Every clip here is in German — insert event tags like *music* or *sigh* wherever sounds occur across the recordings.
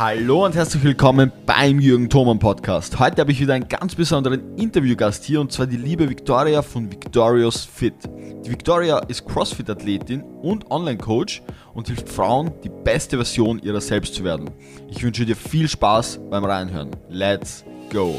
Hallo und herzlich willkommen beim Jürgen Thoman Podcast. Heute habe ich wieder einen ganz besonderen Interviewgast hier und zwar die liebe Victoria von Victorious Fit. Die Victoria ist CrossFit-Athletin und Online-Coach und hilft Frauen, die beste Version ihrer selbst zu werden. Ich wünsche dir viel Spaß beim Reinhören. Let's go!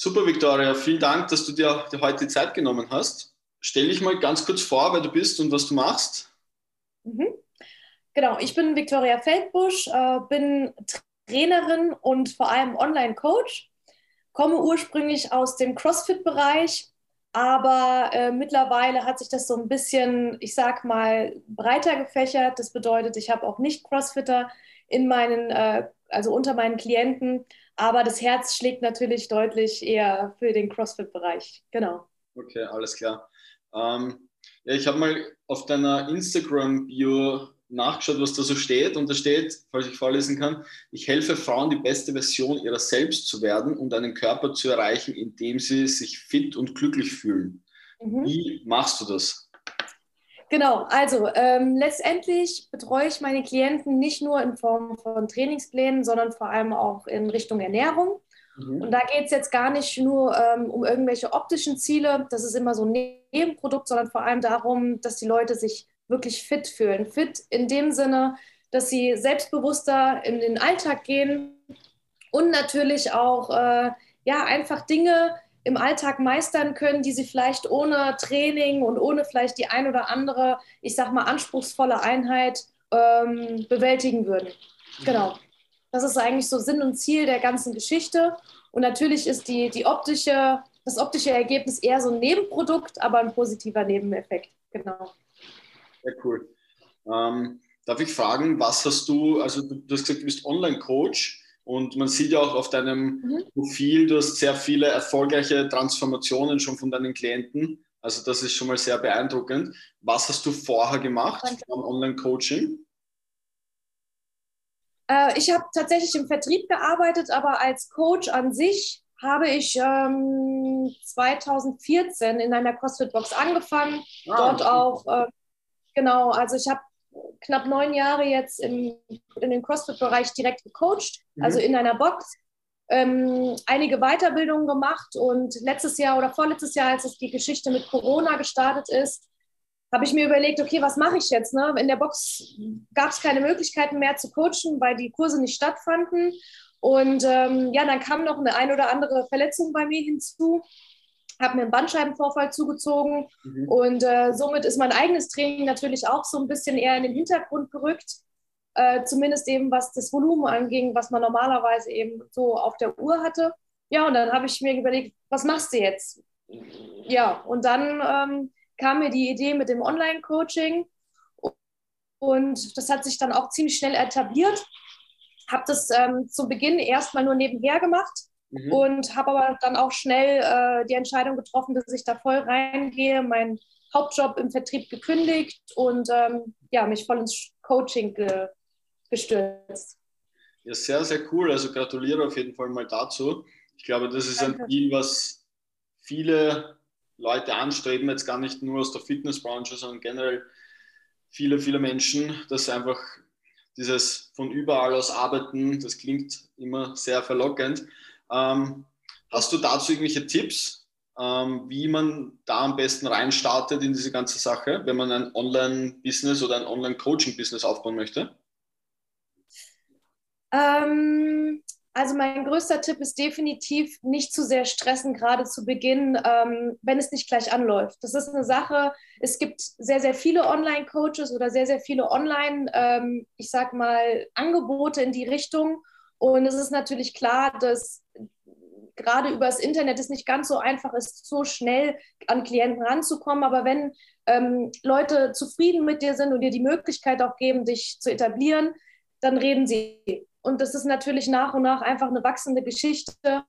Super, Victoria. Vielen Dank, dass du dir heute die Zeit genommen hast. Stell dich mal ganz kurz vor, wer du bist und was du machst. Mhm. Genau, ich bin Victoria Feldbusch, äh, bin Trainerin und vor allem Online-Coach. Komme ursprünglich aus dem CrossFit-Bereich, aber äh, mittlerweile hat sich das so ein bisschen, ich sag mal, breiter gefächert. Das bedeutet, ich habe auch nicht Crossfitter in meinen, äh, also unter meinen Klienten, aber das Herz schlägt natürlich deutlich eher für den CrossFit-Bereich. Genau. Okay, alles klar. Ähm, ja, ich habe mal auf deiner Instagram-Bio nachgeschaut, was da so steht. Und da steht, falls ich vorlesen kann, ich helfe Frauen, die beste Version ihrer selbst zu werden und einen Körper zu erreichen, in dem sie sich fit und glücklich fühlen. Mhm. Wie machst du das? Genau, also ähm, letztendlich betreue ich meine Klienten nicht nur in Form von Trainingsplänen, sondern vor allem auch in Richtung Ernährung. Mhm. Und da geht es jetzt gar nicht nur ähm, um irgendwelche optischen Ziele, das ist immer so ein Nebenprodukt, sondern vor allem darum, dass die Leute sich wirklich fit fühlen. Fit in dem Sinne, dass sie selbstbewusster in den Alltag gehen und natürlich auch äh, ja, einfach Dinge im Alltag meistern können, die sie vielleicht ohne Training und ohne vielleicht die ein oder andere, ich sag mal, anspruchsvolle Einheit ähm, bewältigen würden. Genau. Das ist eigentlich so Sinn und Ziel der ganzen Geschichte. Und natürlich ist die, die optische, das optische Ergebnis eher so ein Nebenprodukt, aber ein positiver Nebeneffekt. Genau. Sehr cool. Ähm, darf ich fragen, was hast du, also du, du hast gesagt, du bist Online-Coach. Und man sieht ja auch auf deinem mhm. Profil, du hast sehr viele erfolgreiche Transformationen schon von deinen Klienten. Also das ist schon mal sehr beeindruckend. Was hast du vorher gemacht beim Online-Coaching? Äh, ich habe tatsächlich im Vertrieb gearbeitet, aber als Coach an sich habe ich ähm, 2014 in einer CrossFit-Box angefangen. Ah, dort auch, äh, genau, also ich habe knapp neun Jahre jetzt im, in den CrossFit-Bereich direkt gecoacht, mhm. also in einer Box. Ähm, einige Weiterbildungen gemacht und letztes Jahr oder vorletztes Jahr, als es die Geschichte mit Corona gestartet ist, habe ich mir überlegt, okay, was mache ich jetzt? Ne? In der Box gab es keine Möglichkeiten mehr zu coachen, weil die Kurse nicht stattfanden. Und ähm, ja, dann kam noch eine ein oder andere Verletzung bei mir hinzu habe mir einen Bandscheibenvorfall zugezogen mhm. und äh, somit ist mein eigenes Training natürlich auch so ein bisschen eher in den Hintergrund gerückt, äh, zumindest eben was das Volumen anging, was man normalerweise eben so auf der Uhr hatte. Ja, und dann habe ich mir überlegt, was machst du jetzt? Ja, und dann ähm, kam mir die Idee mit dem Online-Coaching und das hat sich dann auch ziemlich schnell etabliert. Habe das ähm, zu Beginn erstmal nur nebenher gemacht Mhm. Und habe aber dann auch schnell äh, die Entscheidung getroffen, dass ich da voll reingehe, meinen Hauptjob im Vertrieb gekündigt und ähm, ja, mich voll ins Coaching ge gestürzt. Ja, sehr, sehr cool. Also gratuliere auf jeden Fall mal dazu. Ich glaube, das ist Danke. ein Ziel, was viele Leute anstreben, jetzt gar nicht nur aus der Fitnessbranche, sondern generell viele, viele Menschen, dass einfach dieses von überall aus arbeiten, das klingt immer sehr verlockend, ähm, hast du dazu irgendwelche Tipps, ähm, wie man da am besten reinstartet in diese ganze Sache, wenn man ein Online-Business oder ein Online-Coaching-Business aufbauen möchte? Ähm, also mein größter Tipp ist definitiv nicht zu sehr stressen, gerade zu Beginn, ähm, wenn es nicht gleich anläuft. Das ist eine Sache, es gibt sehr, sehr viele Online-Coaches oder sehr, sehr viele Online, ähm, ich sag mal, Angebote in die Richtung. Und es ist natürlich klar, dass gerade über das Internet es nicht ganz so einfach ist, so schnell an Klienten ranzukommen. Aber wenn ähm, Leute zufrieden mit dir sind und dir die Möglichkeit auch geben, dich zu etablieren, dann reden sie. Und das ist natürlich nach und nach einfach eine wachsende Geschichte.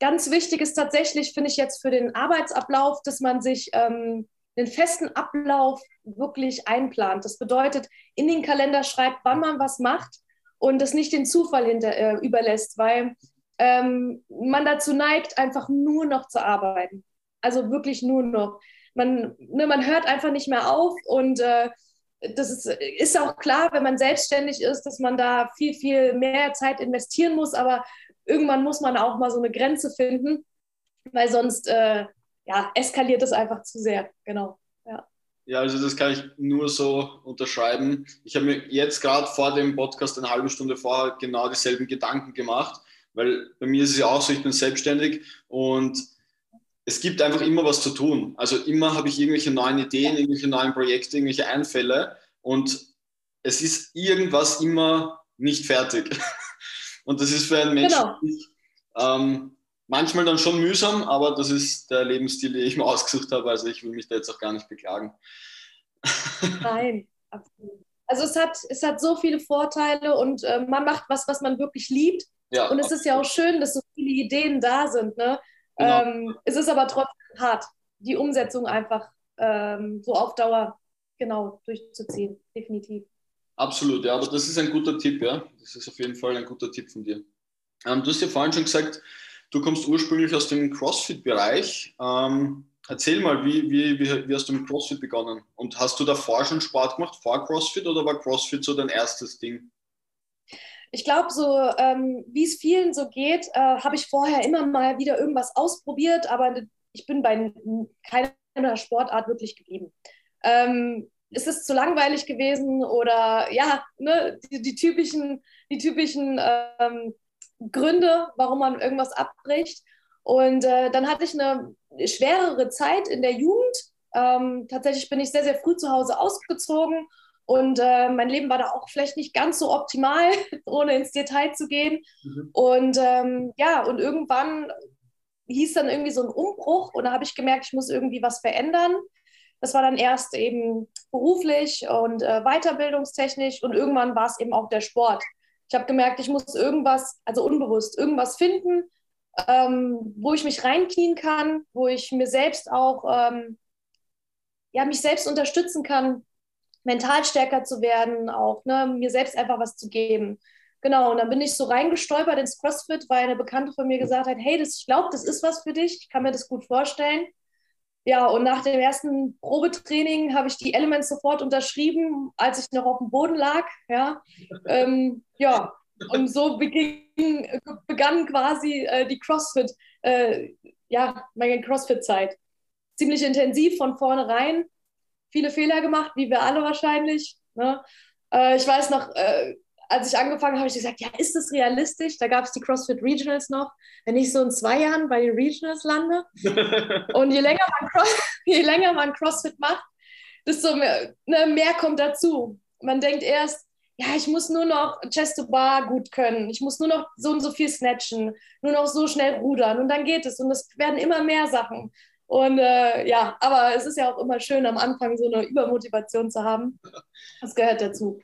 Ganz wichtig ist tatsächlich, finde ich jetzt für den Arbeitsablauf, dass man sich ähm, einen festen Ablauf wirklich einplant. Das bedeutet, in den Kalender schreibt, wann man was macht und das nicht den Zufall hinter, äh, überlässt, weil ähm, man dazu neigt, einfach nur noch zu arbeiten. Also wirklich nur noch. Man, ne, man hört einfach nicht mehr auf und äh, das ist, ist auch klar, wenn man selbstständig ist, dass man da viel, viel mehr Zeit investieren muss, aber irgendwann muss man auch mal so eine Grenze finden, weil sonst äh, ja, eskaliert es einfach zu sehr. Genau. Ja. also das kann ich nur so unterschreiben. Ich habe mir jetzt gerade vor dem Podcast eine halbe Stunde vorher genau dieselben Gedanken gemacht, weil bei mir ist es ja auch so, ich bin selbstständig und es gibt einfach immer was zu tun. Also immer habe ich irgendwelche neuen Ideen, irgendwelche neuen Projekte, irgendwelche Einfälle und es ist irgendwas immer nicht fertig. *laughs* Und das ist für einen Menschen genau. ähm, manchmal dann schon mühsam, aber das ist der Lebensstil, den ich mir ausgesucht habe. Also ich will mich da jetzt auch gar nicht beklagen. Nein, absolut. Also es hat, es hat so viele Vorteile und äh, man macht was, was man wirklich liebt. Ja, und es ist ja auch schön, dass so viele Ideen da sind. Ne? Genau. Ähm, es ist aber trotzdem hart, die Umsetzung einfach ähm, so auf Dauer genau durchzuziehen, definitiv. Absolut, ja, aber das ist ein guter Tipp, ja. Das ist auf jeden Fall ein guter Tipp von dir. Ähm, du hast ja vorhin schon gesagt, du kommst ursprünglich aus dem CrossFit-Bereich. Ähm, erzähl mal, wie, wie, wie, wie, hast du mit CrossFit begonnen? Und hast du davor schon Sport gemacht, vor CrossFit, oder war CrossFit so dein erstes Ding? Ich glaube, so ähm, wie es vielen so geht, äh, habe ich vorher immer mal wieder irgendwas ausprobiert, aber ich bin bei keiner Sportart wirklich geblieben. Ähm, ist es zu langweilig gewesen oder ja, ne, die, die typischen, die typischen ähm, Gründe, warum man irgendwas abbricht. Und äh, dann hatte ich eine schwerere Zeit in der Jugend. Ähm, tatsächlich bin ich sehr, sehr früh zu Hause ausgezogen und äh, mein Leben war da auch vielleicht nicht ganz so optimal, *laughs* ohne ins Detail zu gehen. Mhm. Und ähm, ja, und irgendwann hieß dann irgendwie so ein Umbruch und da habe ich gemerkt, ich muss irgendwie was verändern. Das war dann erst eben beruflich und äh, weiterbildungstechnisch und irgendwann war es eben auch der Sport. Ich habe gemerkt, ich muss irgendwas, also unbewusst, irgendwas finden, ähm, wo ich mich reinknien kann, wo ich mir selbst auch, ähm, ja, mich selbst unterstützen kann, mental stärker zu werden, auch ne, mir selbst einfach was zu geben. Genau, und dann bin ich so reingestolpert ins CrossFit, weil eine Bekannte von mir gesagt hat, hey, das, ich glaube, das ist was für dich, ich kann mir das gut vorstellen. Ja, und nach dem ersten Probetraining habe ich die Elements sofort unterschrieben, als ich noch auf dem Boden lag. Ja, ähm, ja. und so beging, begann quasi äh, die CrossFit, äh, ja, meine CrossFit-Zeit. Ziemlich intensiv von vornherein. Viele Fehler gemacht, wie wir alle wahrscheinlich. Ne? Äh, ich weiß noch, äh, als ich angefangen habe, habe ich gesagt, ja, ist das realistisch? Da gab es die CrossFit Regionals noch. Wenn ich so in zwei Jahren bei den Regionals lande *laughs* und je länger, man *laughs* je länger man CrossFit macht, desto mehr, ne, mehr kommt dazu. Man denkt erst, ja, ich muss nur noch Chest to Bar gut können, ich muss nur noch so und so viel snatchen, nur noch so schnell rudern und dann geht es und es werden immer mehr Sachen. Und äh, ja, aber es ist ja auch immer schön, am Anfang so eine Übermotivation zu haben. Das gehört dazu.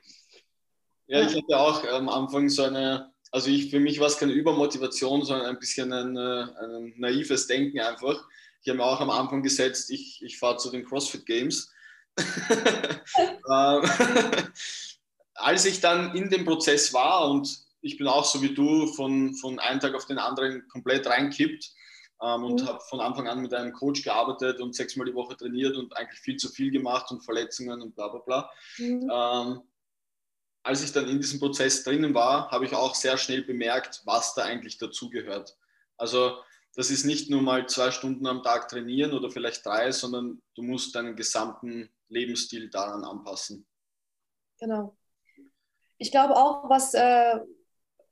Ja, ich hatte auch am Anfang so eine, also ich, für mich war es keine Übermotivation, sondern ein bisschen ein, äh, ein naives Denken einfach. Ich habe mir auch am Anfang gesetzt, ich, ich fahre zu den CrossFit Games. *laughs* Ähm, *laughs* als ich dann in dem Prozess war und ich bin auch so wie du von, von einem Tag auf den anderen komplett reinkippt ähm, und mhm. habe von Anfang an mit einem Coach gearbeitet und sechsmal die Woche trainiert und eigentlich viel zu viel gemacht und Verletzungen und bla bla bla. Mhm. Ähm, als ich dann in diesem Prozess drinnen war, habe ich auch sehr schnell bemerkt, was da eigentlich dazugehört. Also das ist nicht nur mal zwei Stunden am Tag trainieren oder vielleicht drei, sondern du musst deinen gesamten Lebensstil daran anpassen. Genau. Ich glaube auch, was, äh,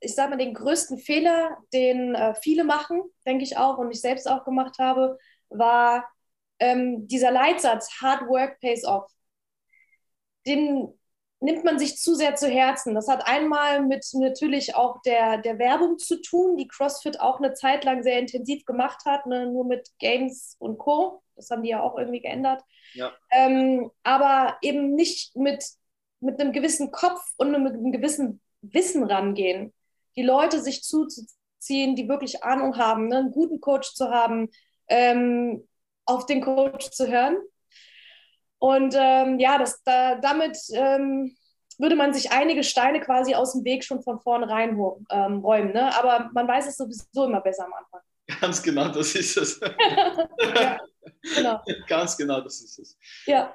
ich sage mal, den größten Fehler, den äh, viele machen, denke ich auch und ich selbst auch gemacht habe, war ähm, dieser Leitsatz, Hard Work pays off. Den nimmt man sich zu sehr zu Herzen. Das hat einmal mit natürlich auch der, der Werbung zu tun, die CrossFit auch eine Zeit lang sehr intensiv gemacht hat, ne? nur mit Games und Co. Das haben die ja auch irgendwie geändert. Ja. Ähm, aber eben nicht mit, mit einem gewissen Kopf und mit einem gewissen Wissen rangehen. Die Leute sich zuzuziehen, die wirklich Ahnung haben, ne? einen guten Coach zu haben, ähm, auf den Coach zu hören Und ähm, ja, das, da, damit ähm, würde man sich einige Steine quasi aus dem Weg schon von vornherein ähm, räumen. Ne? Aber man weiß es sowieso immer besser am Anfang. Ganz genau, das ist es. *laughs* ja, genau. Ganz genau, das ist es. Ja.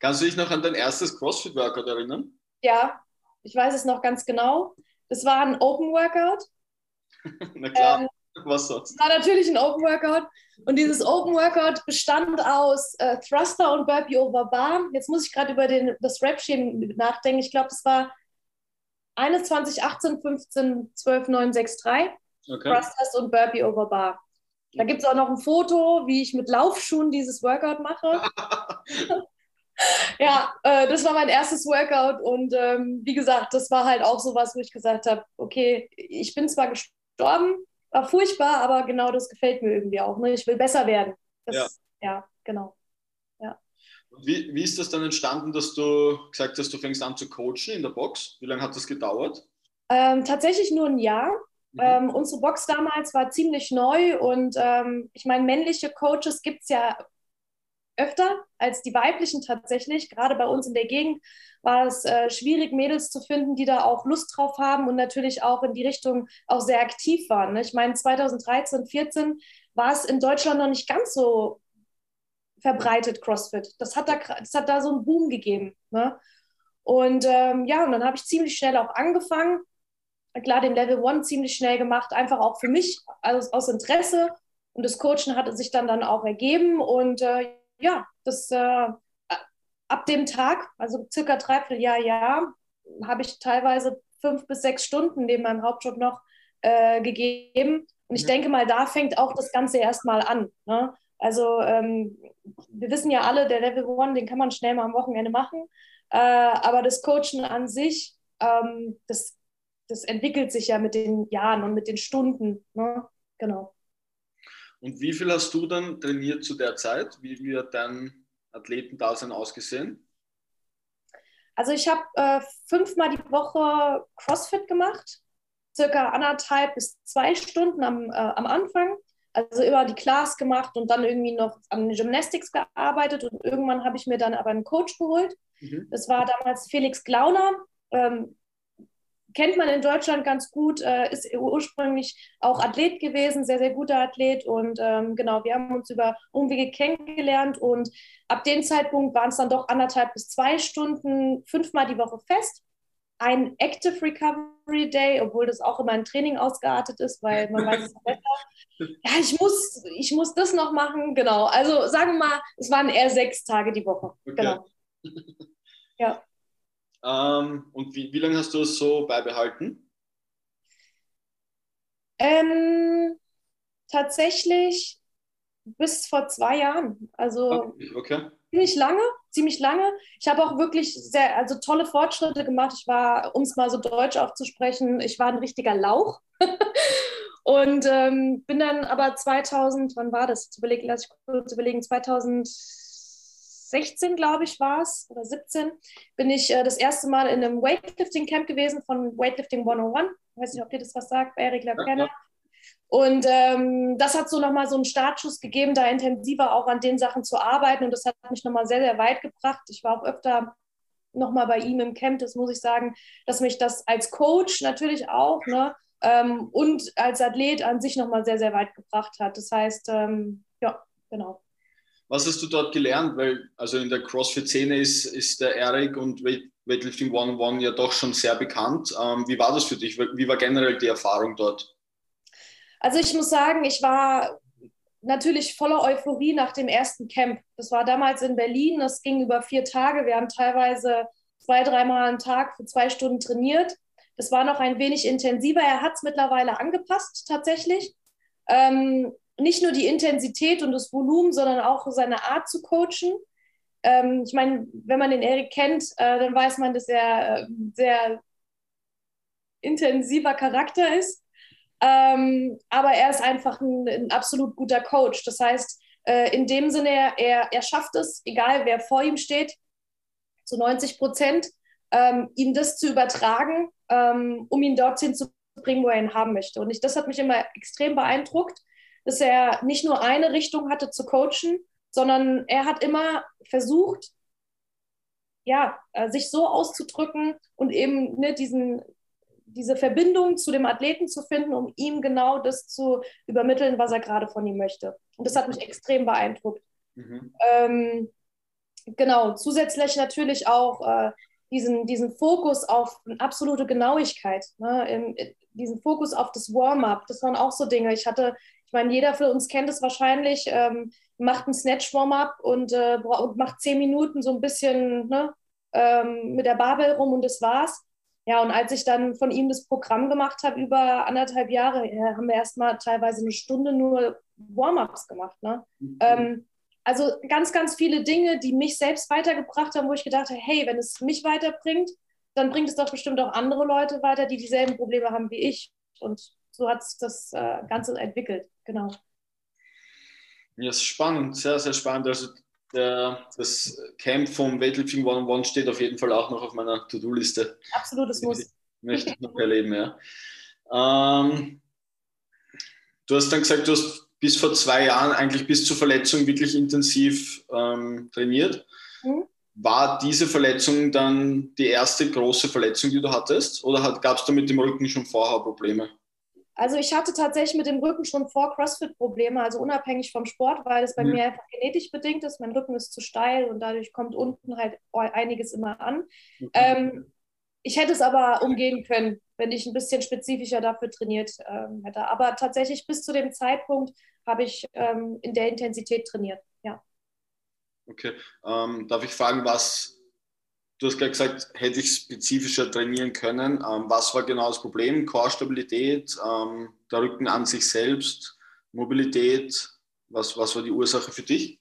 Kannst du dich noch an dein erstes CrossFit-Workout erinnern? Ja, ich weiß es noch ganz genau. Das war ein Open Workout. *laughs* Na klar. Ähm, was sonst? War natürlich ein Open Workout. Und dieses Open Workout bestand aus äh, Thruster und Burpee over Bar. Jetzt muss ich gerade über den, das Rap-Scheme nachdenken. Ich glaube, das war 21, 18, 15, 12, 9, 6, 3. Okay. Thrusters und Burpee over Bar. Da gibt es auch noch ein Foto, wie ich mit Laufschuhen dieses Workout mache. *laughs* ja, äh, das war mein erstes Workout und ähm, wie gesagt, das war halt auch so was, wo ich gesagt habe, okay, ich bin zwar gestorben, war furchtbar, aber genau das gefällt mir irgendwie auch. Ne? Ich will besser werden. Das, ja. ja, genau. Ja. Wie, wie ist das dann entstanden, dass du gesagt hast, du fängst an zu coachen in der Box? Wie lange hat das gedauert? Ähm, tatsächlich nur ein Jahr. Mhm. Ähm, unsere Box damals war ziemlich neu und ähm, ich meine, männliche Coaches gibt es ja öfter als die weiblichen tatsächlich. Gerade bei uns in der Gegend war es äh, schwierig, Mädels zu finden, die da auch Lust drauf haben und natürlich auch in die Richtung auch sehr aktiv waren. Ne? Ich meine, 2013, 2014 war es in Deutschland noch nicht ganz so verbreitet, CrossFit. Das hat da, das hat da so einen Boom gegeben. Ne? Und ähm, ja, und dann habe ich ziemlich schnell auch angefangen. Klar, den Level One ziemlich schnell gemacht, einfach auch für mich, also aus Interesse. Und das Coachen hatte sich dann, dann auch ergeben. Und äh, ja, das äh, ab dem Tag, also circa dreiviertel Jahr, Jahr, habe ich teilweise fünf bis sechs Stunden neben meinem Hauptjob noch äh, gegeben. Und ich ja. denke mal, da fängt auch das Ganze erstmal an. Ne? Also ähm, wir wissen ja alle, der Level One, den kann man schnell mal am Wochenende machen. Äh, aber das Coachen an sich, ähm, das, das entwickelt sich ja mit den Jahren und mit den Stunden. Ne? Genau. Und wie viel hast du dann trainiert zu der Zeit? Wie wird dein Athletendasein ausgesehen? Also ich habe äh, fünfmal die Woche CrossFit gemacht, circa anderthalb bis zwei Stunden am, äh, am Anfang. Also immer die Class gemacht und dann irgendwie noch an Gymnastics gearbeitet und irgendwann habe ich mir dann aber einen Coach geholt. Mhm. Das war damals Felix Glauner. Ähm, kennt man in Deutschland ganz gut, äh, ist ursprünglich auch Athlet gewesen, sehr, sehr guter Athlet. Und ähm, genau, wir haben uns über Umwege kennengelernt und ab dem Zeitpunkt waren es dann doch anderthalb bis zwei Stunden, fünfmal die Woche fest. Ein Active Recovery Day, obwohl das auch immer ein Training ausgeartet ist, weil man weiß es besser. *laughs* Ja, ich muss, ich muss das noch machen, genau. Also sagen wir mal, es waren eher sechs Tage die Woche. Okay. Genau. *laughs* Ja. Ähm, und wie, wie lange hast du es so beibehalten? Ähm, tatsächlich bis vor zwei Jahren. Also okay. ziemlich lange, ziemlich lange. Ich habe auch wirklich sehr, also tolle Fortschritte gemacht. Ich war, um es mal so deutsch aufzusprechen, ich war ein richtiger Lauch. *laughs* Und ähm, bin dann aber 2000, wann war das? Überlegen, lass ich kurz überlegen, 2000 16, glaube ich, war es, oder 17, bin ich äh, das erste Mal in einem Weightlifting-Camp gewesen von Weightlifting 101. Ich weiß nicht, ob dir das was sagt, Erik Lapenner. Und ähm, das hat so nochmal so einen Startschuss gegeben, da intensiver auch an den Sachen zu arbeiten. Und das hat mich nochmal sehr, sehr weit gebracht. Ich war auch öfter nochmal bei ihm im Camp, das muss ich sagen, dass mich das als Coach natürlich auch ne, ähm, und als Athlet an sich nochmal sehr, sehr weit gebracht hat. Das heißt, ähm, ja, genau. Was hast du dort gelernt? Weil also in der CrossFit-Szene ist, ist der Eric und Weightlifting One-on-One ja doch schon sehr bekannt. Ähm, wie war das für dich? Wie war generell die Erfahrung dort? Also ich muss sagen, ich war natürlich voller Euphorie nach dem ersten Camp. Das war damals in Berlin, das ging über vier Tage. Wir haben teilweise zwei, dreimal am Tag für zwei Stunden trainiert. Das war noch ein wenig intensiver. Er hat es mittlerweile angepasst tatsächlich. Ähm, nicht nur die Intensität und das Volumen, sondern auch seine Art zu coachen. Ähm, ich meine, wenn man den Erik kennt, äh, dann weiß man, dass er äh, sehr intensiver Charakter ist. Ähm, aber er ist einfach ein, ein, absolut guter Coach. Das heißt, äh, in dem Sinne, er, er schafft es, egal wer vor ihm steht, zu 90 Prozent, ähm, ihm das zu übertragen, ähm, um ihn dorthin zu bringen, wo er ihn haben möchte. Und ich, das hat mich immer extrem beeindruckt dass er nicht nur eine Richtung hatte zu coachen, sondern er hat immer versucht, ja, äh, sich so auszudrücken und eben ne, diesen, diese Verbindung zu dem Athleten zu finden, um ihm genau das zu übermitteln, was er gerade von ihm möchte. Und das hat mich extrem beeindruckt. Mhm. Ähm, genau, zusätzlich natürlich auch äh, diesen, diesen Fokus auf absolute Genauigkeit, ne, im, diesen Fokus auf das Warm-up, das waren auch so Dinge. Ich hatte, ich meine, jeder von uns kennt es wahrscheinlich, ähm, macht ein Snatch-Warm-up und, äh, und macht zehn Minuten so ein bisschen ne, ähm, mit der Barbel rum und das war's. Ja, und als ich dann von ihm das Programm gemacht habe, über anderthalb Jahre, ja, haben wir erstmal teilweise eine Stunde nur Warm-ups gemacht. Ne? Mhm. Ähm, also ganz, ganz viele Dinge, die mich selbst weitergebracht haben, wo ich gedacht habe, hey, wenn es mich weiterbringt, dann bringt es doch bestimmt auch andere Leute weiter, die dieselben Probleme haben wie ich. Und so hat sich das äh, Ganze entwickelt. Genau. Ja, ist spannend, sehr, sehr spannend. Also der, das Camp vom Weightlifting One on One steht auf jeden Fall auch noch auf meiner To-Do-Liste. Absolutes Muss. *laughs* Möchte ich noch erleben, ja. Ähm, du hast dann gesagt, du hast bis vor zwei Jahren eigentlich bis zur Verletzung wirklich intensiv ähm, trainiert. Mhm. War diese Verletzung dann die erste große Verletzung, die du hattest? Oder gab es da mit dem Rücken schon vorher Probleme? Also ich hatte tatsächlich mit dem Rücken schon vor CrossFit Probleme, also unabhängig vom Sport, weil es bei mhm. mir einfach genetisch bedingt ist. Mein Rücken ist zu steil und dadurch kommt unten halt einiges immer an. Mhm. Ähm, ich hätte es aber umgehen können, wenn ich ein bisschen spezifischer dafür trainiert ähm, hätte. Aber tatsächlich bis zu dem Zeitpunkt habe ich ähm, in der Intensität trainiert. Ja. Okay. Ähm, darf ich fragen, was du hast gerade gesagt, hätte ich spezifischer trainieren können. Ähm, was war genau das Problem? Core-Stabilität, ähm, der Rücken an sich selbst, Mobilität. Was, was war die Ursache für dich?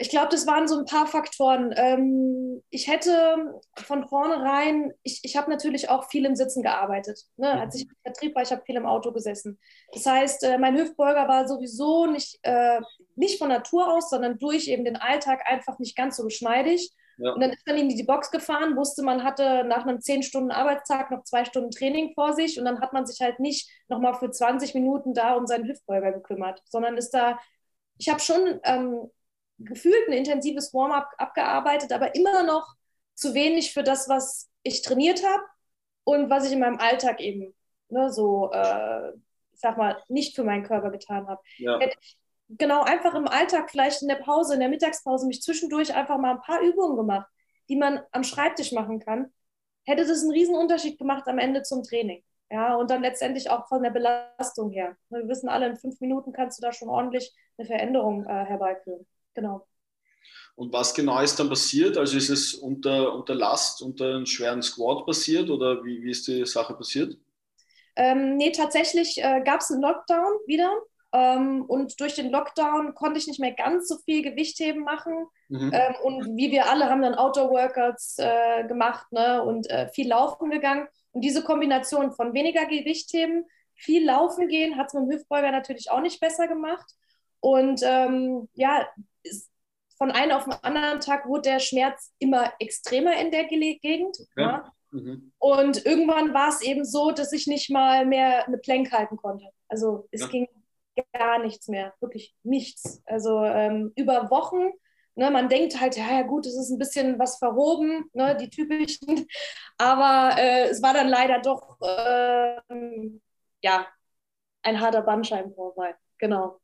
Ich glaube, das waren so ein paar Faktoren. Ähm, ich hätte von vornherein, ich, ich habe natürlich auch viel im Sitzen gearbeitet. Ne? Mhm. Als ich im Vertrieb war, ich habe viel im Auto gesessen. Das heißt, äh, mein Hüftbeuger war sowieso nicht, äh, nicht von Natur aus, sondern durch eben den Alltag einfach nicht ganz so geschmeidig. Ja. Und dann ist man in die Box gefahren, wusste, man hatte nach einem 10 Stunden Arbeitstag noch zwei Stunden Training vor sich und dann hat man sich halt nicht nochmal für 20 Minuten da um seinen Hüftbeuger gekümmert, sondern ist da, ich habe schon ähm, gefühlt ein intensives Warm-up abgearbeitet, aber immer noch zu wenig für das, was ich trainiert habe und was ich in meinem Alltag eben ne, so, äh, ich sag mal, nicht für meinen Körper getan habe. Ja. Hätte ich genau einfach im Alltag, vielleicht in der Pause, in der Mittagspause, mich zwischendurch einfach mal ein paar Übungen gemacht, die man am Schreibtisch machen kann, hätte das einen riesen Unterschied gemacht am Ende zum Training. Ja, und dann letztendlich auch von der Belastung her. Wir wissen alle, in fünf Minuten kannst du da schon ordentlich eine Veränderung äh, herbeiführen. Genau. Und was genau ist dann passiert? Also ist es unter, unter Last, unter einem schweren Squat passiert oder wie, wie ist die Sache passiert? Ähm, nee, tatsächlich äh, gab es einen Lockdown wieder. Ähm, und durch den Lockdown konnte ich nicht mehr ganz so viel Gewichtheben machen. Mhm. Ähm, und wie wir alle haben dann Outdoor-Workouts äh, gemacht ne? und äh, viel laufen gegangen. Und diese Kombination von weniger Gewichtheben, viel laufen gehen, hat es mit dem Hüftbeuger natürlich auch nicht besser gemacht. Und ähm, ja, von einem auf den anderen Tag wurde der Schmerz immer extremer in der Gegend. Okay. Ja? Mhm. Und irgendwann war es eben so, dass ich nicht mal mehr eine Plank halten konnte. Also es ja. ging gar nichts mehr, wirklich nichts. Also ähm, über Wochen, ne, man denkt halt, ja, ja gut, es ist ein bisschen was verhoben, ne, die typischen, *laughs* aber äh, es war dann leider doch, äh, ja, ein harter Bandscheibenvorfall, genau.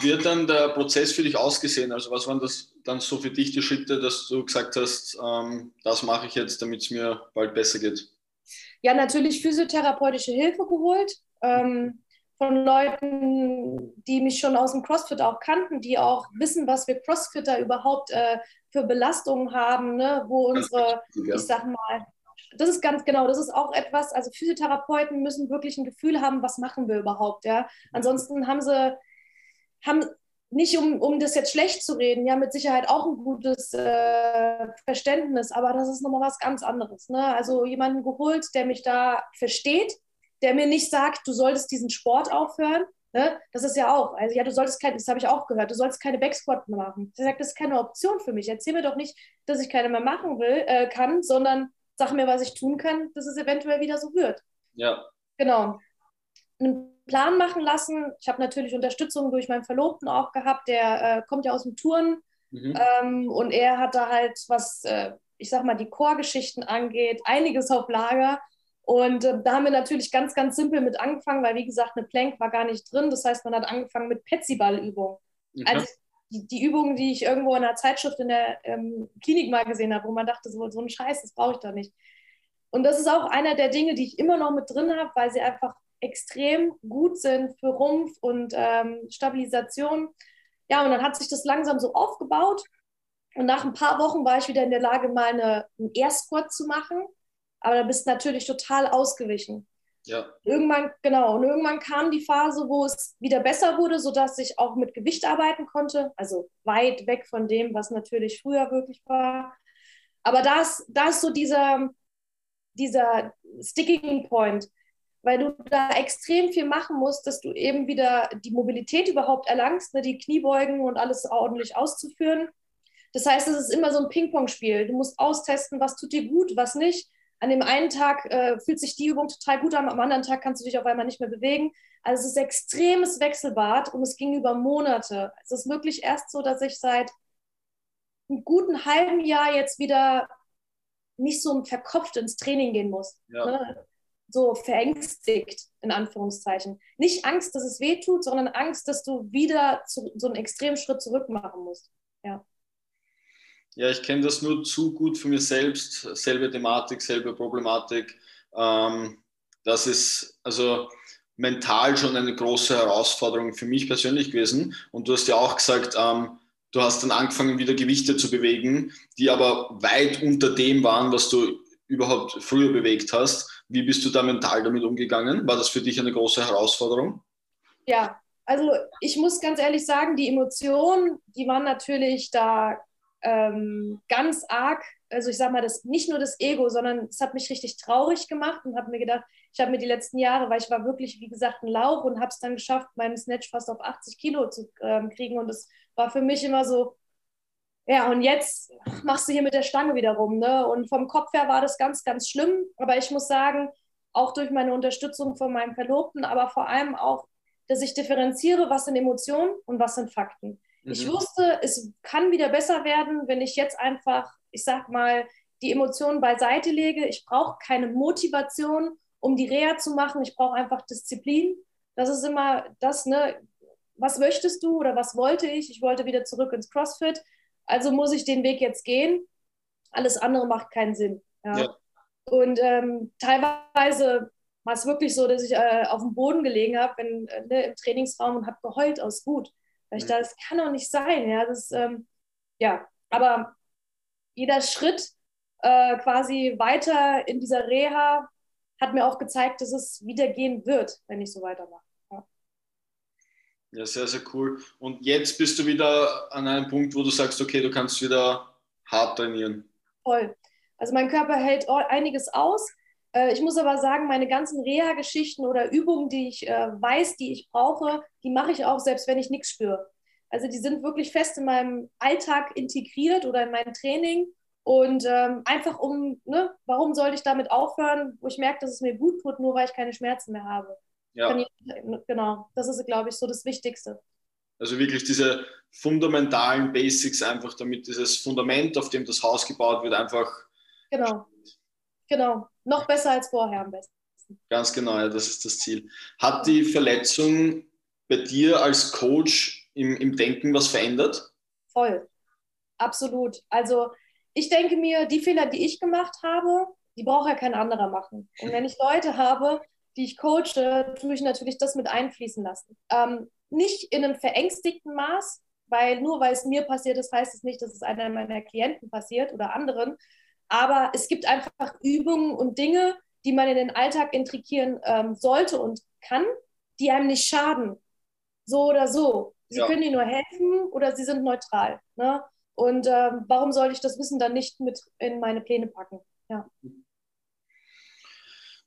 Wie hat dann der Prozess für dich ausgesehen? Also was waren das dann so für dich die Schritte, dass du gesagt hast, ähm, das mache ich jetzt, damit es mir bald besser geht? Ja, natürlich physiotherapeutische Hilfe geholt. Ähm, von Leuten, die mich schon aus dem CrossFit auch kannten, die auch wissen, was wir Crossfitter überhaupt äh, für Belastungen haben, ne? wo unsere, ja. ich sag mal, das ist ganz genau, das ist auch etwas, also Physiotherapeuten müssen wirklich ein Gefühl haben, was machen wir überhaupt, ja. Ansonsten haben sie, haben nicht um, um das jetzt schlecht zu reden, ja, mit Sicherheit auch ein gutes äh, Verständnis, aber das ist nochmal was ganz anderes. Ne? Also jemanden geholt, der mich da versteht, der mir nicht sagt, du solltest diesen Sport aufhören. Ne? Das ist ja auch, also ja, du solltest keine, das habe ich auch gehört, du solltest keine Backsquat mehr machen. Der sagt, das ist keine Option für mich. Erzähl mir doch nicht, dass ich keine mehr machen will, äh, kann, sondern sag mir, was ich tun kann, dass es eventuell wieder so wird. Ja. Genau. Ein Plan machen lassen. Ich habe natürlich Unterstützung durch meinen Verlobten auch gehabt, der äh, kommt ja aus dem Touren mhm. ähm, und er hat da halt, was äh, ich sag mal, die Chorgeschichten angeht, einiges auf Lager. Und äh, da haben wir natürlich ganz, ganz simpel mit angefangen, weil wie gesagt, eine Plank war gar nicht drin. Das heißt, man hat angefangen mit Petsyball-Übungen. Okay. Also die, die, Übungen, die ich irgendwo in einer Zeitschrift in der ähm, Klinik mal gesehen habe, wo man dachte, so, so ein Scheiß, das brauche ich doch nicht. Und das ist auch einer der Dinge, die ich immer noch mit drin habe, weil sie einfach extrem gut sind für Rumpf und ähm, Stabilisation. Ja, und dann hat sich das langsam so aufgebaut. Und nach ein paar Wochen war ich wieder in der Lage, mal eine, einen Air Squat zu machen. Aber da bist du natürlich total ausgewichen. Ja. Irgendwann, genau, und irgendwann kam die Phase, wo es wieder besser wurde, sodass ich auch mit Gewicht arbeiten konnte. Also weit weg von dem, was natürlich früher wirklich war. Aber da ist, da ist so dieser, dieser Sticking Point, weil du da extrem viel machen musst, dass du eben wieder die Mobilität überhaupt erlangst, ne, die Kniebeugen und alles ordentlich auszuführen. Das heißt, es ist immer so ein Ping-Pong-Spiel. Du musst austesten, was tut dir gut, was nicht. An dem einen Tag äh, fühlt sich die Übung total gut an, am anderen Tag kannst du dich auf einmal nicht mehr bewegen. Also es ist extremes Wechselbad und es ging über Monate. Es ist wirklich erst so, dass ich seit einem guten halben Jahr jetzt wieder nicht so verkopft ins Training gehen muss. Ja. Ne? So verängstigt, in Anführungszeichen. Nicht Angst, dass es weh tut, sondern Angst, dass du wieder zu, so einen extremen Schritt zurück machen musst. Ja. Ich kenne das nur zu gut für mich selbst. Selbe Thematik, selbe Problematik. Ähm, das ist also mental schon eine große Herausforderung für mich persönlich gewesen. Und du hast ja auch gesagt, ähm, du hast dann angefangen, wieder Gewichte zu bewegen, die aber weit unter dem waren, was du überhaupt früher bewegt hast. Wie bist du da mental damit umgegangen? War das für dich eine große Herausforderung? Ja, also ich muss ganz ehrlich sagen, die Emotionen, die waren natürlich da ähm, ganz arg, also ich sage mal, das, nicht nur das Ego, sondern es hat mich richtig traurig gemacht und habe mir gedacht, ich habe mir die letzten Jahre, weil ich war wirklich, wie gesagt, ein Lauch und habe es dann geschafft, meinen Snatch fast auf 80 Kilo zu ähm, kriegen und es war für mich immer so, ja, und jetzt machst du hier mit der Stange wieder rum. Ne? Und vom Kopf her war das ganz, ganz schlimm. Aber ich muss sagen, auch durch meine Unterstützung von meinem Verlobten, aber vor allem auch, dass ich differenziere, was sind Emotionen und was sind Fakten. Mhm. Ich wusste, es kann wieder besser werden, wenn ich jetzt einfach, ich sag mal, die Emotionen beiseite lege. Ich brauche keine Motivation, um die Reha zu machen. Ich brauche einfach Disziplin. Das ist immer das, ne? Was möchtest du oder was wollte ich? Ich wollte wieder zurück ins CrossFit. Also muss ich den Weg jetzt gehen. Alles andere macht keinen Sinn. Ja. ja. Und ähm, teilweise war es wirklich so, dass ich äh, auf dem Boden gelegen habe äh, ne, im Trainingsraum und habe geheult aus Wut. Weil ich dachte, das kann doch nicht sein. Ja, das, ähm, ja. aber jeder Schritt äh, quasi weiter in dieser Reha hat mir auch gezeigt, dass es wieder gehen wird, wenn ich so weitermache. Ja. ja, sehr, sehr cool. Und jetzt bist du wieder an einem Punkt, wo du sagst, okay, du kannst wieder hart trainieren. Voll. Also mein Körper hält einiges aus. Äh, ich muss aber sagen, meine ganzen Reha-Geschichten oder Übungen, die ich äh, weiß, die ich brauche, die mache ich auch, selbst wenn ich nichts spüre. Also die sind wirklich fest in meinem Alltag integriert oder in meinem Training. Und ähm, einfach um, ne, warum sollte ich damit aufhören, wo ich merke, dass es mir gut tut, nur weil ich keine Schmerzen mehr habe. Ja. Ich, genau, das ist, glaube ich, so das Wichtigste. Also wirklich diese fundamentalen Basics einfach, damit dieses Fundament, auf dem das Haus gebaut wird, einfach. Genau, genau. Noch besser als vorher am besten. Ganz genau, ja, das ist das Ziel. Hat die Verletzung bei dir als Coach im, im Denken was verändert? Voll, absolut. Also ich denke mir, die Fehler, die ich gemacht habe, die braucht ja kein anderer machen. Und wenn ich Leute habe, die ich coache, tue ich natürlich das mit einfließen lassen. Ähm, nicht in einem verängstigten Maß, weil nur weil es mir passiert ist, heißt es nicht, dass es einer meiner Klienten passiert oder anderen. Aber es gibt einfach Übungen und Dinge, die man in den Alltag integrieren ähm, sollte und kann, die einem nicht schaden. So oder so. Sie ja. können dir nur helfen oder sie sind neutral. Ne? Und ähm, warum sollte ich das Wissen dann nicht mit in meine Pläne packen? Ja.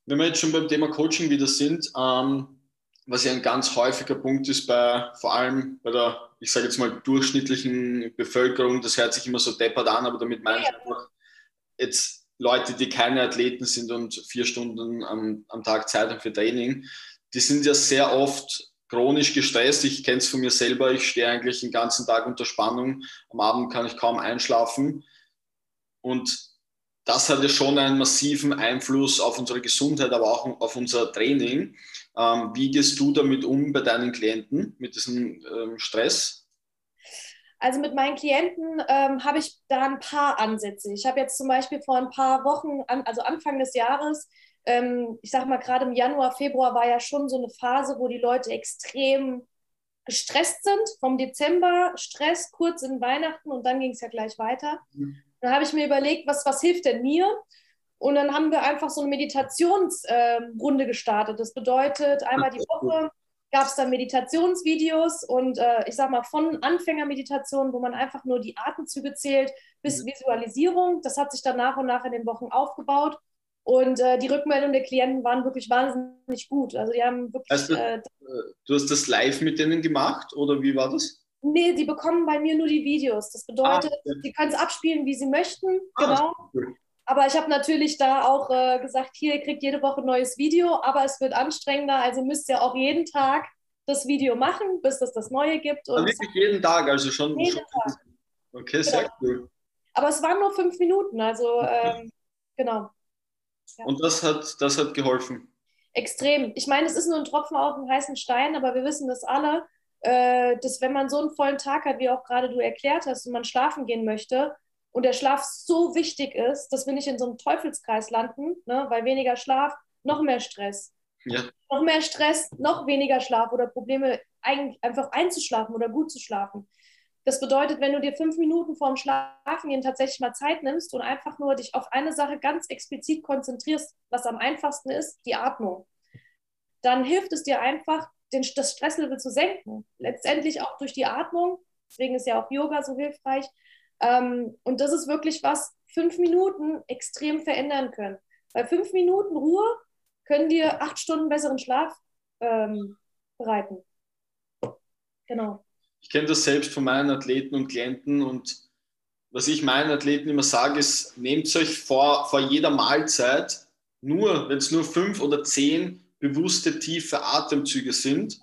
Wenn wir jetzt schon beim Thema Coaching wieder sind, ähm, was ja ein ganz häufiger Punkt ist bei vor allem bei der, ich sage jetzt mal, durchschnittlichen Bevölkerung, das hört sich immer so deppert an, aber damit meine ich einfach jetzt Leute, die keine Athleten sind und vier Stunden am, am Tag Zeit haben für Training, die sind ja sehr oft chronisch gestresst. Ich kenne es von mir selber. Ich stehe eigentlich den ganzen Tag unter Spannung. Am Abend kann ich kaum einschlafen. Und das hat ja schon einen massiven Einfluss auf unsere Gesundheit, aber auch auf unser Training. Ähm, wie gehst du damit um bei deinen Klienten, mit diesem ähm, Stress? Also mit meinen Klienten ähm, habe ich da ein paar Ansätze. Ich habe jetzt zum Beispiel vor ein paar Wochen, an, also Anfang des Jahres, ähm, ich sage mal gerade im Januar, Februar war ja schon so eine Phase, wo die Leute extrem gestresst sind. Vom Dezember Stress, kurz in Weihnachten und dann ging es ja gleich weiter. Mhm. Dann habe ich mir überlegt, was, was hilft denn mir? Und dann haben wir einfach so eine Meditationsrunde äh, gestartet. Das bedeutet, einmal die Woche gab es dann Meditationsvideos und äh, ich sag mal von Anfängermeditation, wo man einfach nur die Atemzüge zählt, bis. Visualisierung. Das hat sich dann nach und nach in den Wochen aufgebaut. Und äh, die Rückmeldungen der Klienten waren wirklich wahnsinnig gut. Also die haben wirklich. Also, äh, du hast das live mit denen gemacht oder wie war das? Nee, die bekommen bei mir nur die Videos. Das bedeutet, ah, ja. sie können es abspielen, wie sie möchten. Ah, genau. Cool. Aber ich habe natürlich da auch äh, gesagt, hier, ihr kriegt jede Woche ein neues Video, aber es wird anstrengender. Also müsst ihr auch jeden Tag das Video machen, bis es das neue gibt. Und wirklich jeden Tag, also schon. Schon Tag. Okay, sehr genau. cool. Aber es waren nur fünf Minuten, also ähm, genau. Ja. Und das hat, das hat geholfen. Extrem. Ich meine, es ist nur ein Tropfen auf dem heißen Stein, aber wir wissen das alle, äh, dass wenn man so einen vollen Tag hat, wie auch gerade du erklärt hast, und man schlafen gehen möchte und der Schlaf so wichtig ist, dass wir nicht in so einem Teufelskreis landen, ne? weil weniger Schlaf, noch mehr Stress. Ja. Noch mehr Stress, noch weniger Schlaf oder Probleme, einfach einzuschlafen oder gut zu schlafen. Das bedeutet, wenn du dir fünf Minuten vorm Schlafengehen tatsächlich mal Zeit nimmst und einfach nur dich auf eine Sache ganz explizit konzentrierst, was am einfachsten ist, die Atmung, dann hilft es dir einfach, den, das Stresslevel zu senken. Letztendlich auch durch die Atmung. Deswegen ist ja auch Yoga so hilfreich. Ähm, und das ist wirklich was, fünf Minuten extrem verändern können. Bei fünf Minuten Ruhe können dir acht Stunden besseren Schlaf ähm, bereiten. Genau. Ich kenne das selbst von meinen Athleten und Klienten und was ich meinen Athleten immer sage, ist, nehmt euch vor, vor jeder Mahlzeit nur, wenn es nur fünf oder zehn bewusste, tiefe Atemzüge sind,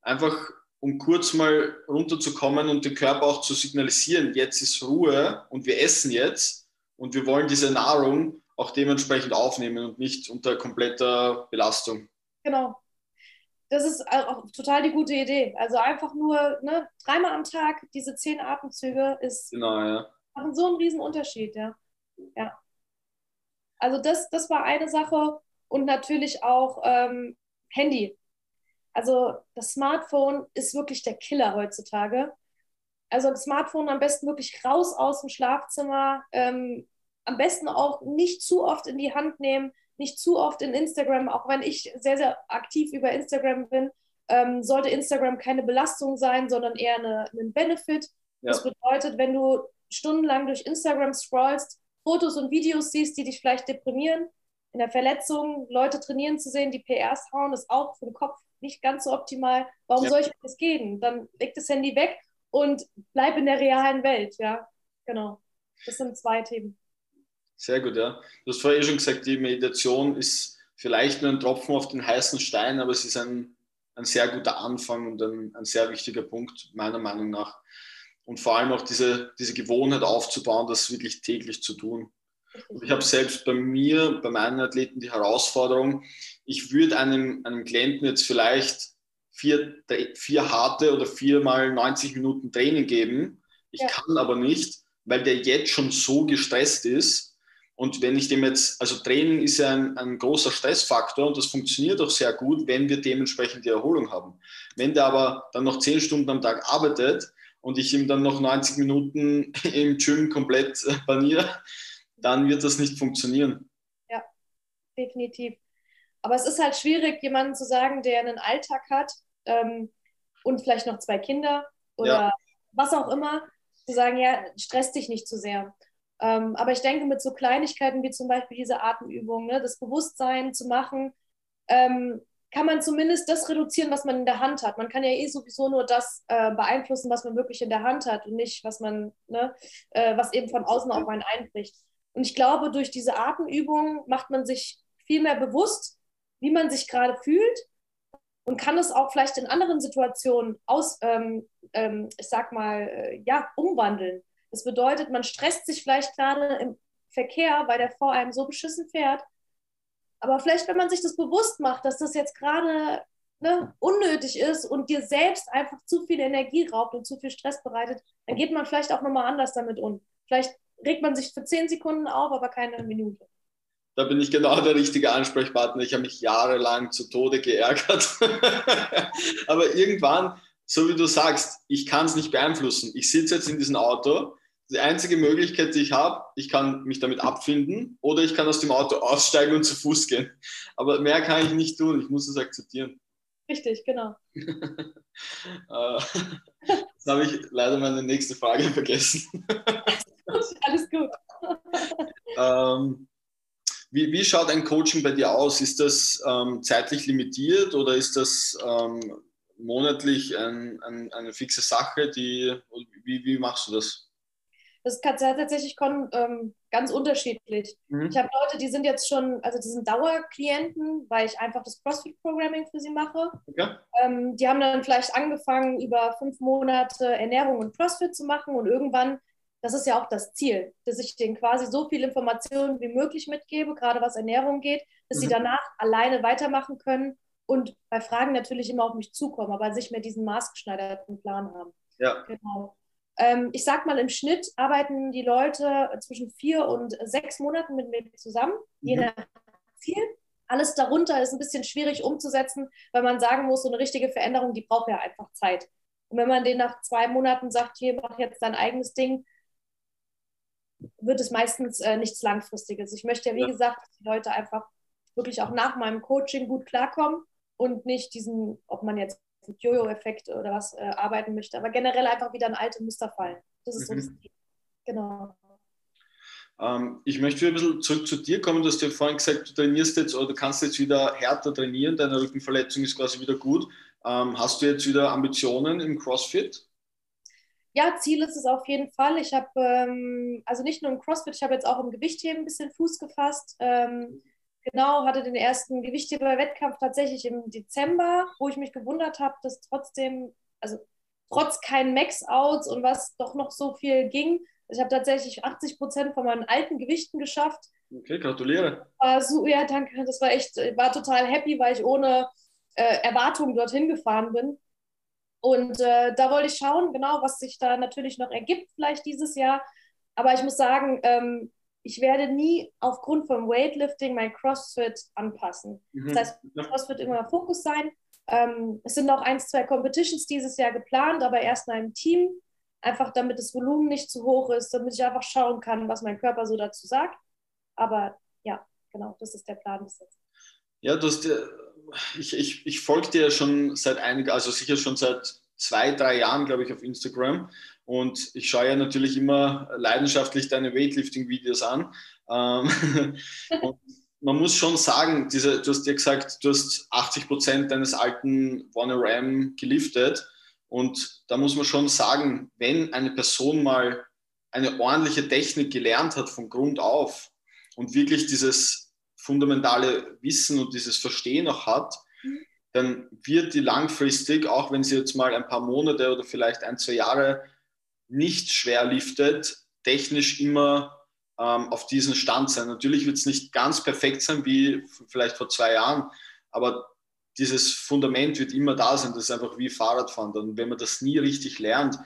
einfach um kurz mal runterzukommen und den Körper auch zu signalisieren, jetzt ist Ruhe und wir essen jetzt und wir wollen diese Nahrung auch dementsprechend aufnehmen und nicht unter kompletter Belastung. Genau. Das ist auch total die gute Idee. Also einfach nur ne, dreimal am Tag diese zehn Atemzüge ist genau, ja. machen so einen riesen Unterschied, ja. ja. Also das, das war eine Sache und natürlich auch ähm, Handy. Also das Smartphone ist wirklich der Killer heutzutage. Also das Smartphone am besten wirklich raus aus dem Schlafzimmer, ähm, am besten auch nicht zu oft in die Hand nehmen, nicht zu oft in Instagram, auch wenn ich sehr, sehr aktiv über Instagram bin, ähm, sollte Instagram keine Belastung sein, sondern eher eine, ein Benefit. Ja. Das bedeutet, wenn du stundenlang durch Instagram scrollst, Fotos und Videos siehst, die dich vielleicht deprimieren, in der Verletzung Leute trainieren zu sehen, die PRs hauen, ist auch für den Kopf nicht ganz so optimal. Warum ja. soll ich das gehen? Dann leg das Handy weg und bleib in der realen Welt. Ja, genau. Das sind zwei Themen. Sehr gut, ja. Du hast vorher eh schon gesagt, die Meditation ist vielleicht nur ein Tropfen auf den heißen Stein, aber es ist ein, ein sehr guter Anfang und ein, ein sehr wichtiger Punkt, meiner Meinung nach. Und vor allem auch diese, diese Gewohnheit aufzubauen, das wirklich täglich zu tun. Und ich habe selbst bei mir, bei meinen Athleten die Herausforderung, ich würde einem, einem Klienten jetzt vielleicht vier, vier harte oder viermal 90 Minuten Training geben. Ich ja. kann aber nicht, weil der jetzt schon so gestresst ist. Und wenn ich dem jetzt, also Training ist ja ein, ein großer Stressfaktor und das funktioniert auch sehr gut, wenn wir dementsprechend die Erholung haben. Wenn der aber dann noch zehn Stunden am Tag arbeitet und ich ihm dann noch 90 Minuten *laughs* im Gym komplett baniere, dann wird das nicht funktionieren. Ja, definitiv. Aber es ist halt schwierig, jemanden zu sagen, der einen Alltag hat ähm, und vielleicht noch zwei Kinder oder ja. was auch immer, zu sagen, ja, stress dich nicht zu sehr. Ähm, aber ich denke, mit so Kleinigkeiten wie zum Beispiel diese Atemübung, ne, das Bewusstsein zu machen, ähm, kann man zumindest das reduzieren, was man in der Hand hat. Man kann ja eh sowieso nur das äh, beeinflussen, was man wirklich in der Hand hat und nicht, was man, ne, äh, was eben von außen auf einen einbricht. Und ich glaube, durch diese Atemübung macht man sich viel mehr bewusst, wie man sich gerade fühlt und kann es auch vielleicht in anderen Situationen aus, ähm, ähm, ich sag mal, äh, ja, umwandeln. Das bedeutet, man stresst sich vielleicht gerade im Verkehr, weil der vor einem so beschissen fährt. Aber vielleicht, wenn man sich das bewusst macht, dass das jetzt gerade ne, unnötig ist und dir selbst einfach zu viel Energie raubt und zu viel Stress bereitet, dann geht man vielleicht auch nochmal anders damit um. Vielleicht regt man sich für zehn Sekunden auf, aber keine Minute. Da bin ich genau der richtige Ansprechpartner. Ich habe mich jahrelang zu Tode geärgert. *laughs* aber irgendwann, so wie du sagst, ich kann es nicht beeinflussen. Ich sitze jetzt in diesem Auto. Die einzige Möglichkeit, die ich habe, ich kann mich damit abfinden oder ich kann aus dem Auto aussteigen und zu Fuß gehen. Aber mehr kann ich nicht tun. Ich muss es akzeptieren. Richtig, genau. *laughs* Äh, *laughs* jetzt habe ich leider meine nächste Frage vergessen. Alles gut. ähm, wie, wie, schaut ein Coaching bei dir aus? Ist das ähm, zeitlich limitiert oder ist das ähm, monatlich ein, ein, eine fixe Sache? Die, wie, wie machst du das? Das ist tatsächlich ähm, ganz unterschiedlich. Mhm. Ich habe Leute, die sind jetzt schon, also die sind Dauerklienten, weil ich einfach das CrossFit-Programming für sie mache. Okay. Ähm, die haben dann vielleicht angefangen, über fünf Monate Ernährung und CrossFit zu machen und irgendwann, das ist ja auch das Ziel, dass ich denen quasi so viel Informationen wie möglich mitgebe, gerade was Ernährung geht, dass mhm. sie danach alleine weitermachen können und bei Fragen natürlich immer auf mich zukommen, aber sich mehr diesen maßgeschneiderten Plan haben. Ja. Genau. Ähm, ich sag mal, im Schnitt arbeiten die Leute zwischen vier und sechs Monaten mit mir zusammen, mhm. je nach Ziel. Alles darunter ist ein bisschen schwierig umzusetzen, weil man sagen muss, so eine richtige Veränderung, die braucht ja einfach Zeit. Und wenn man den nach zwei Monaten sagt, hier, mach jetzt dein eigenes Ding, wird es meistens äh, nichts Langfristiges. Ich möchte ja, wie ja. gesagt, dass die Leute einfach wirklich auch nach meinem Coaching gut klarkommen und nicht diesen, ob man jetzt mit Jojo-Effekt oder was äh, arbeiten möchte, aber generell einfach wieder in alte Muster fallen. Das ist mhm. so das Ziel. Genau. Ähm, ich möchte wieder ein bisschen zurück zu dir kommen. Du hast ja vorhin gesagt, du trainierst jetzt oder du kannst jetzt wieder härter trainieren. Deine Rückenverletzung ist quasi wieder gut. Ähm, hast du jetzt wieder Ambitionen im CrossFit? Ja, Ziel ist es auf jeden Fall. Ich habe, ähm, also nicht nur im CrossFit, ich habe jetzt auch im Gewichtheben ein bisschen Fuß gefasst. Ähm, Genau, hatte den ersten Gewichtheber-Wettkampf tatsächlich im Dezember, wo ich mich gewundert habe, dass trotzdem, also trotz keinen Max-Outs und was doch noch so viel ging, ich habe tatsächlich 80 Prozent von meinen alten Gewichten geschafft. Okay, gratuliere. War so, ja, danke. Das war echt, ich war total happy, weil ich ohne äh, Erwartungen dorthin gefahren bin. Und äh, da wollte ich schauen, genau, was sich da natürlich noch ergibt, vielleicht dieses Jahr. Aber ich muss sagen, ähm, ich werde nie aufgrund vom Weightlifting mein CrossFit anpassen. Mhm. Das heißt, CrossFit immer Fokus sein. Ähm, es sind noch ein, zwei Competitions dieses Jahr geplant, aber erst mal im Team. Einfach damit das Volumen nicht zu hoch ist, damit ich einfach schauen kann, was mein Körper so dazu sagt. Aber ja, genau, das ist der Plan bis jetzt. Ja, du hast, ich, ich, ich folge dir schon seit einigen, also sicher schon seit zwei, drei Jahren, glaube ich, auf Instagram. Und ich schaue ja natürlich immer leidenschaftlich deine Weightlifting-Videos an. Ähm, *laughs* und man muss schon sagen, diese, du hast ja gesagt, du hast 80 Prozent deines alten One geliftet. Und da muss man schon sagen, wenn eine Person mal eine ordentliche Technik gelernt hat von Grund auf und wirklich dieses fundamentale Wissen und dieses Verstehen auch hat, mhm. dann wird die langfristig, auch wenn sie jetzt mal ein paar Monate oder vielleicht ein, zwei Jahre nicht schwer liftet, technisch immer ähm, auf diesem Stand sein. Natürlich wird es nicht ganz perfekt sein wie vielleicht vor zwei Jahren, aber dieses Fundament wird immer da sein. Das ist einfach wie Fahrradfahren. Und wenn man das nie richtig lernt,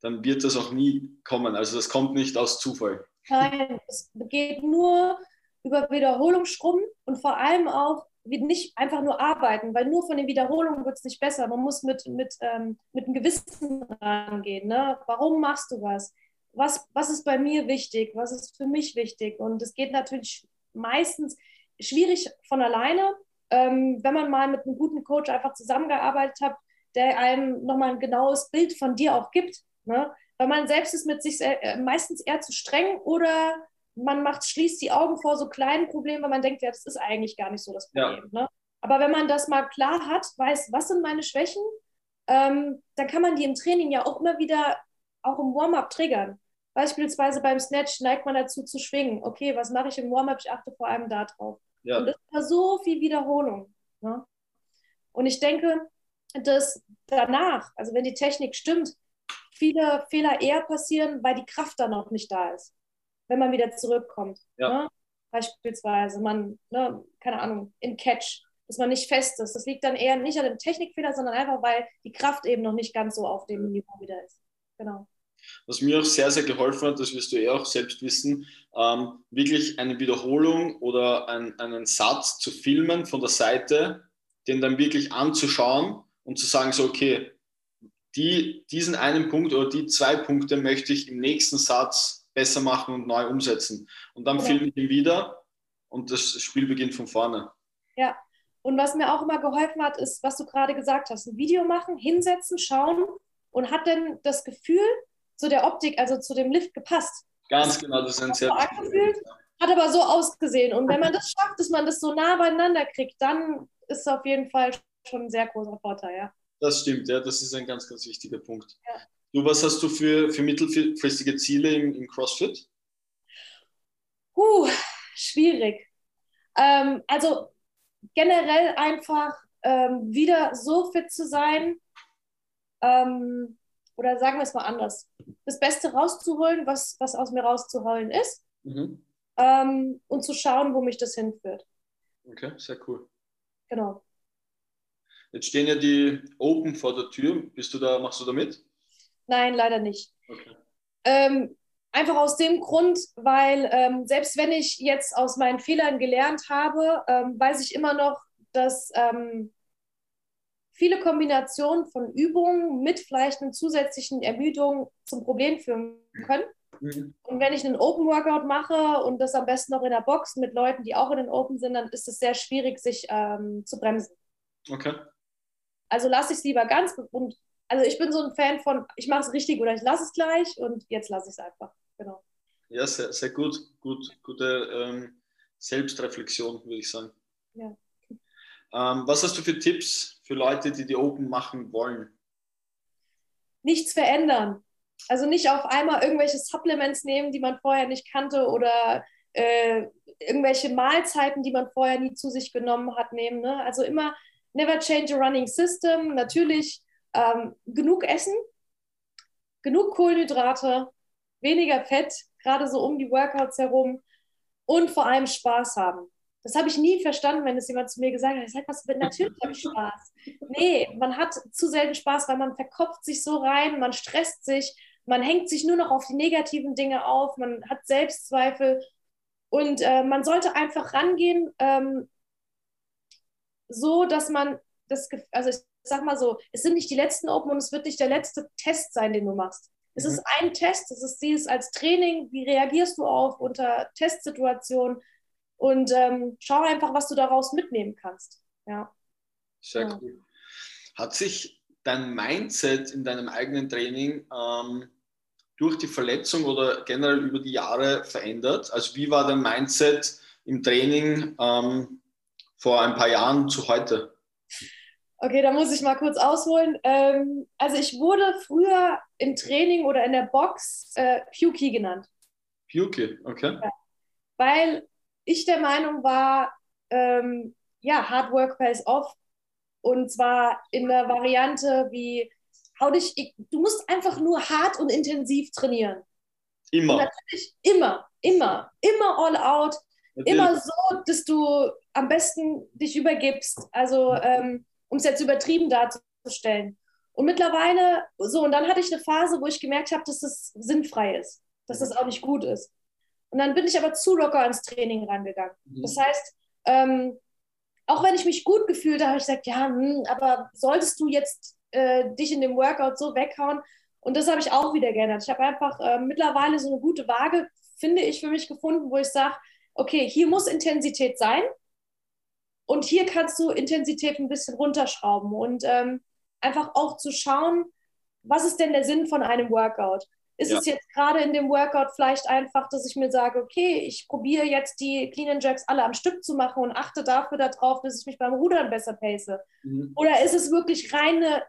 dann wird das auch nie kommen. Also das kommt nicht aus Zufall. Nein, es geht nur über Wiederholungsschrubben und vor allem auch nicht einfach nur arbeiten, weil nur von den Wiederholungen wird es nicht besser. Man muss mit, mit, ähm, mit einem Gewissen rangehen. Ne? Warum machst du was? was? Was ist bei mir wichtig? Was ist für mich wichtig? Und es geht natürlich meistens schwierig von alleine, ähm, wenn man mal mit einem guten Coach einfach zusammengearbeitet hat, der einem nochmal ein genaues Bild von dir auch gibt. Ne? Weil man selbst ist mit sich äh, meistens eher zu streng oder man macht, schließt die Augen vor so kleinen Problemen, weil man denkt, ja, das ist eigentlich gar nicht so das Problem. Ja. Ne? Aber wenn man das mal klar hat, weiß, was sind meine Schwächen, ähm, dann kann man die im Training ja auch immer wieder, auch im Warm-up triggern. Beispielsweise beim Snatch neigt man dazu zu schwingen. Okay, was mache ich im Warm-up? Ich achte vor allem darauf. Ja. Und das war so viel Wiederholung. Ne? Und ich denke, dass danach, also wenn die Technik stimmt, viele Fehler eher passieren, weil die Kraft dann auch nicht da ist, wenn man wieder zurückkommt. Ja. Ne? Beispielsweise man, ne, keine Ahnung, in Catch, dass man nicht fest ist. Das liegt dann eher nicht an dem Technikfehler, sondern einfach, weil die Kraft eben noch nicht ganz so auf dem Niveau wieder ist. Genau. Was mir auch sehr, sehr geholfen hat, das wirst du eh auch selbst wissen, ähm, wirklich eine Wiederholung oder ein, einen Satz zu filmen von der Seite, den dann wirklich anzuschauen und zu sagen, so, okay, die, diesen einen Punkt oder die zwei Punkte möchte ich im nächsten Satz besser machen und neu umsetzen. Und dann ja. filme ich ihn wieder und das Spiel beginnt von vorne. Ja, und was mir auch immer geholfen hat, ist, was du gerade gesagt hast, ein Video machen, hinsetzen, schauen und hat dann das Gefühl, zu der Optik, also zu dem Lift gepasst. Ganz genau, das ist ein sehr angefühlt, hat aber so ausgesehen. Und wenn man das schafft, dass man das so nah beieinander kriegt, dann ist es auf jeden Fall schon ein sehr großer Vorteil, ja. Das stimmt, ja, das ist ein ganz, ganz wichtiger Punkt. Ja. Du, was hast du für, für mittelfristige Ziele im, im CrossFit? Puh, schwierig. Ähm, also generell einfach ähm, wieder so fit zu sein, ähm, oder sagen wir es mal anders, das Beste rauszuholen, was, was aus mir rauszuholen ist mhm. ähm, und zu schauen, wo mich das hinführt. Okay, sehr cool. Genau. Jetzt stehen ja die Open vor der Tür. Bist du da, machst du da mit? Nein, leider nicht. Okay. Ähm, einfach aus dem Grund, weil ähm, selbst wenn ich jetzt aus meinen Fehlern gelernt habe, ähm, weiß ich immer noch, dass ähm, viele Kombinationen von Übungen mit vielleicht einer zusätzlichen Ermüdung zum Problem führen können. Mhm. Und wenn ich einen Open Workout mache und das am besten noch in der Box mit Leuten, die auch in den Open sind, dann ist es sehr schwierig, sich ähm, zu bremsen. Okay. Also lasse ich es lieber ganz und also ich bin so ein Fan von, ich mache es richtig oder ich lasse es gleich und jetzt lasse ich es einfach. Genau. Ja, sehr, sehr gut. gut gute ähm, Selbstreflexion, würde ich sagen. Ja. Ähm, was hast du für Tipps für Leute, die die Open machen wollen? Nichts verändern. Also nicht auf einmal irgendwelche Supplements nehmen, die man vorher nicht kannte oder äh, irgendwelche Mahlzeiten, die man vorher nie zu sich genommen hat, nehmen. Ne? Also immer never change a running system. Natürlich ähm, genug essen, genug Kohlenhydrate, weniger Fett, gerade so um die Workouts herum und vor allem Spaß haben. Das habe ich nie verstanden, wenn es jemand zu mir gesagt hat. Ich sage, was, natürlich habe ich Spaß. Nee, man hat zu selten Spaß, weil man verkopft sich so rein, man stresst sich, man hängt sich nur noch auf die negativen Dinge auf, man hat Selbstzweifel und äh, man sollte einfach rangehen, ähm, so dass man das, also ich sag mal so, es sind nicht die letzten Open und es wird nicht der letzte Test sein, den du machst. Es mhm. ist ein Test, es ist dieses als Training, wie reagierst du auf unter Testsituationen, und ähm, schau einfach, was du daraus mitnehmen kannst. Ja. Sehr ja. cool. Hat sich dein Mindset in deinem eigenen Training ähm, durch die Verletzung oder generell über die Jahre verändert? Also wie war dein Mindset im Training ähm, vor ein paar Jahren zu heute? Okay, da muss ich mal kurz ausholen. Ähm, also ich wurde früher im Training oder in der Box äh, Puki genannt. Puki, okay. Ja. Weil ich der Meinung war, ähm, ja, Hard Work pays off. Und zwar in der Variante wie, hau dich, du musst einfach nur hart und intensiv trainieren. Immer. Und natürlich immer, immer, immer all out. Natürlich. Immer so, dass du am besten dich übergibst. Also, ähm, um es jetzt übertrieben darzustellen. Und mittlerweile, so, und dann hatte ich eine Phase, wo ich gemerkt habe, dass es sinnfrei ist, dass das auch nicht gut ist. Und dann bin ich aber zu locker ans Training rangegangen. Mhm. Das heißt, ähm, auch wenn ich mich gut gefühlt habe, habe ich gesagt, ja, hm, aber solltest du jetzt äh, dich in dem Workout so weghauen? Und das habe ich auch wieder geändert. Ich habe einfach äh, mittlerweile so eine gute Waage, finde ich, für mich gefunden, wo ich sage, okay, hier muss Intensität sein und hier kannst du Intensität ein bisschen runterschrauben und ähm, einfach auch zu schauen, was ist denn der Sinn von einem Workout? Ist ja. es jetzt gerade in dem Workout vielleicht einfach, dass ich mir sage, okay, ich probiere jetzt die Clean and Jerks alle am Stück zu machen und achte dafür darauf, dass ich mich beim Rudern besser pace? Mhm. Oder ist es wirklich reine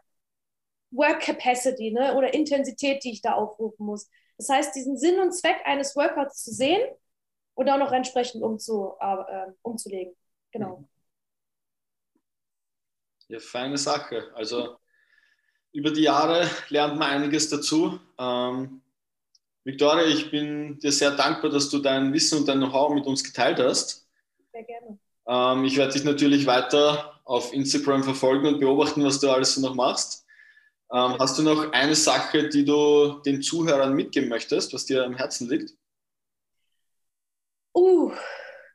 Work Capacity ne? oder Intensität, die ich da aufrufen muss? Das heißt, diesen Sinn und Zweck eines Workouts zu sehen und auch noch entsprechend umzu, äh, umzulegen. Genau. Ja, feine Sache. Also über die Jahre lernt man einiges dazu. Ähm, Victoria, ich bin dir sehr dankbar, dass du dein Wissen und dein Know-how mit uns geteilt hast. Sehr gerne. Ähm, ich werde dich natürlich weiter auf Instagram verfolgen und beobachten, was du alles so noch machst. Ähm, hast du noch eine Sache, die du den Zuhörern mitgeben möchtest, was dir am Herzen liegt? Uh,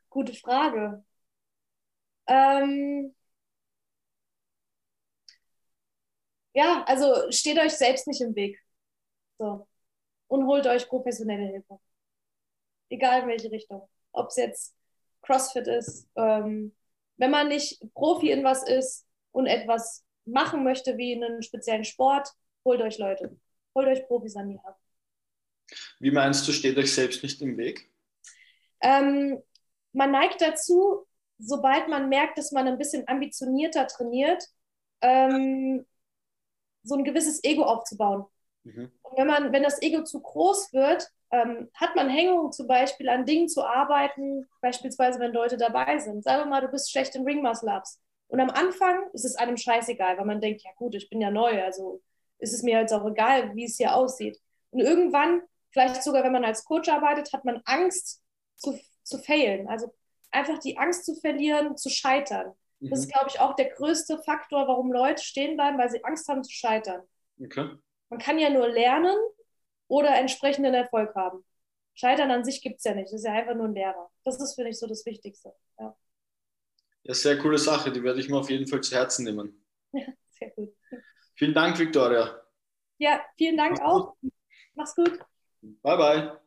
gute Frage. Ähm, ja, also steht euch selbst nicht im Weg. So. Und holt euch professionelle Hilfe. Egal in welche Richtung. Ob es jetzt CrossFit ist, ähm, wenn man nicht Profi in was ist und etwas machen möchte wie in einem speziellen Sport, holt euch Leute. Holt euch Profis an die Hand. Wie meinst du, steht euch selbst nicht im Weg? Ähm, man neigt dazu, sobald man merkt, dass man ein bisschen ambitionierter trainiert, ähm, so ein gewisses Ego aufzubauen. Mhm. Und wenn, man, wenn das Ego zu groß wird, ähm, hat man Hängung zum Beispiel an Dingen zu arbeiten, beispielsweise wenn Leute dabei sind. Sagen wir mal, du bist schlecht in Ring Muscle Ups. Und am Anfang ist es einem scheißegal, weil man denkt, ja gut, ich bin ja neu, also ist es mir jetzt auch egal, wie es hier aussieht. Und irgendwann, vielleicht sogar wenn man als Coach arbeitet, hat man Angst zu, zu failen. Also einfach die Angst zu verlieren, zu scheitern. Mhm. Das ist, glaube ich, auch der größte Faktor, warum Leute stehen bleiben, weil sie Angst haben zu scheitern. Okay. Man kann ja nur lernen oder entsprechenden Erfolg haben. Scheitern an sich gibt es ja nicht. Das ist ja einfach nur ein Lehrer. Das ist, finde ich, so das Wichtigste. Ja. ja, sehr coole Sache. Die werde ich mir auf jeden Fall zu Herzen nehmen. *laughs* Ja, sehr gut. Vielen Dank, Victoria. Ja, vielen Dank Mach's auch. Mach's gut. Bye, bye.